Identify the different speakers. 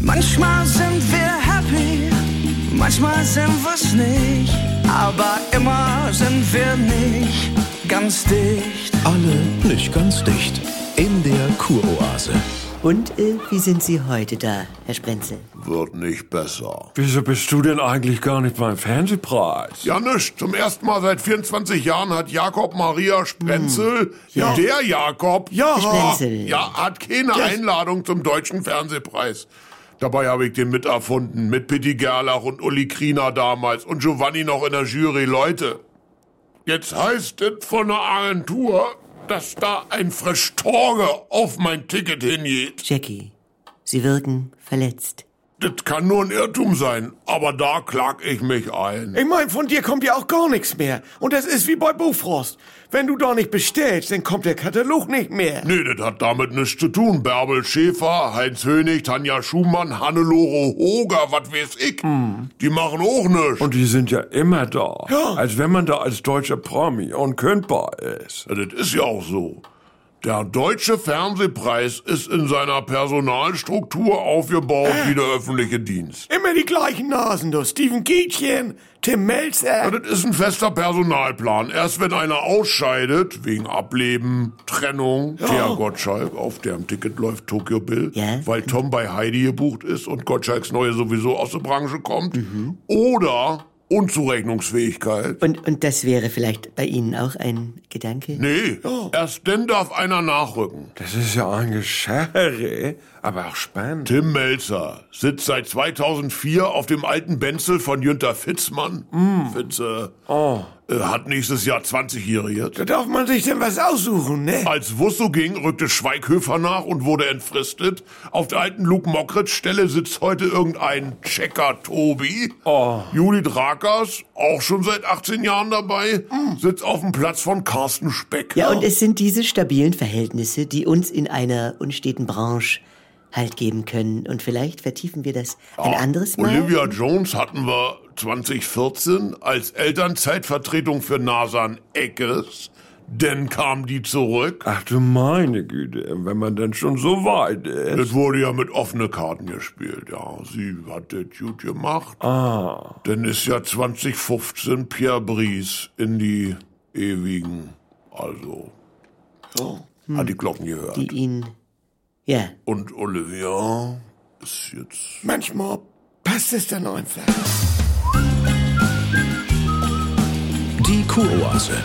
Speaker 1: Manchmal sind wir happy, manchmal sind wir's nicht, aber immer sind wir nicht ganz dicht.
Speaker 2: Alle nicht ganz dicht in der Kuroase.
Speaker 3: Und äh, wie sind Sie heute da, Herr Sprenzel?
Speaker 4: Wird nicht besser.
Speaker 5: Wieso bist du denn eigentlich gar nicht beim Fernsehpreis?
Speaker 4: Ja, nisch. Zum ersten Mal seit 24 Jahren hat Jakob Maria Sprenzel, hm. ja. der Jakob, ja,
Speaker 3: Sprenzel.
Speaker 4: ja, hat keine Einladung zum Deutschen Fernsehpreis. Dabei habe ich den miterfunden, mit Pitti Gerlach und Uli Kriener damals und Giovanni noch in der Jury. Leute, jetzt heißt es von der Agentur, dass da ein frisch Torge auf mein Ticket hingeht.
Speaker 3: Jackie, Sie wirken verletzt.
Speaker 4: Das kann nur ein Irrtum sein, aber da klag ich mich ein.
Speaker 6: Ich mein, von dir kommt ja auch gar nichts mehr. Und das ist wie bei Bofrost. Wenn du da nicht bestellst, dann kommt der Katalog nicht mehr.
Speaker 4: Nee, das hat damit nichts zu tun. Bärbel Schäfer, Heinz Hönig, Tanja Schumann, Hannelore Hoger, was weiß ich. Die machen auch nichts.
Speaker 5: Und die sind ja immer da.
Speaker 6: Ja.
Speaker 5: Als wenn man da als deutscher Promi unkündbar ist.
Speaker 4: Ja, das ist ja auch so. Der Deutsche Fernsehpreis ist in seiner Personalstruktur aufgebaut wie der öffentliche Dienst.
Speaker 6: Immer die gleichen Nasen, du. Steven Gätchen, Tim
Speaker 4: Ja,
Speaker 6: Melzer.
Speaker 4: das ist ein fester Personalplan. Erst wenn einer ausscheidet, wegen Ableben, Trennung, Thea Gottschalk, auf deren Ticket läuft Tokyo Bill,
Speaker 3: Ja.
Speaker 4: weil Tom bei Heidi gebucht ist und Gottschalks Neue sowieso aus der Branche kommt, oder Unzurechnungsfähigkeit.
Speaker 3: Und, und das wäre vielleicht bei Ihnen auch ein Gedanke?
Speaker 4: Nee, erst dann darf einer nachrücken.
Speaker 5: Das ist ja ein Geschäre, aber auch spannend.
Speaker 4: Tim Melzer sitzt seit 2004 auf dem alten Benzel von Jünter Fitzmann. Fitze äh, hat nächstes Jahr 20-Jährige.
Speaker 6: Da darf man sich denn was aussuchen, ne?
Speaker 4: Als Wusso ging, rückte Schweighöfer nach und wurde entfristet. Auf der alten Luke Mockridge Stelle sitzt heute irgendein Checker Tobi. Judith Rakers, auch schon seit 18 Jahren dabei, sitzt auf dem Platz von Carsten Speck.
Speaker 3: Ja, und es sind diese stabilen Verhältnisse, die uns in einer unsteten Branche Halt geben können. Und vielleicht vertiefen wir das ein anderes Mal.
Speaker 4: Olivia Jones hatten wir 2014 als Elternzeitvertretung für Nasan Eckes. Dann kam die zurück.
Speaker 5: Ach du meine Güte, wenn man denn schon so weit ist.
Speaker 4: Das wurde ja mit offene Karten gespielt, ja. Sie hat das gut gemacht. Ah. Dann ist ja 2015 Pierre Brice in die ewigen, also, hat die Glocken gehört.
Speaker 3: Die ihn, ja,
Speaker 4: Und Olivia ist jetzt...
Speaker 6: Manchmal passt es dann einfach.
Speaker 2: Die Kuroase.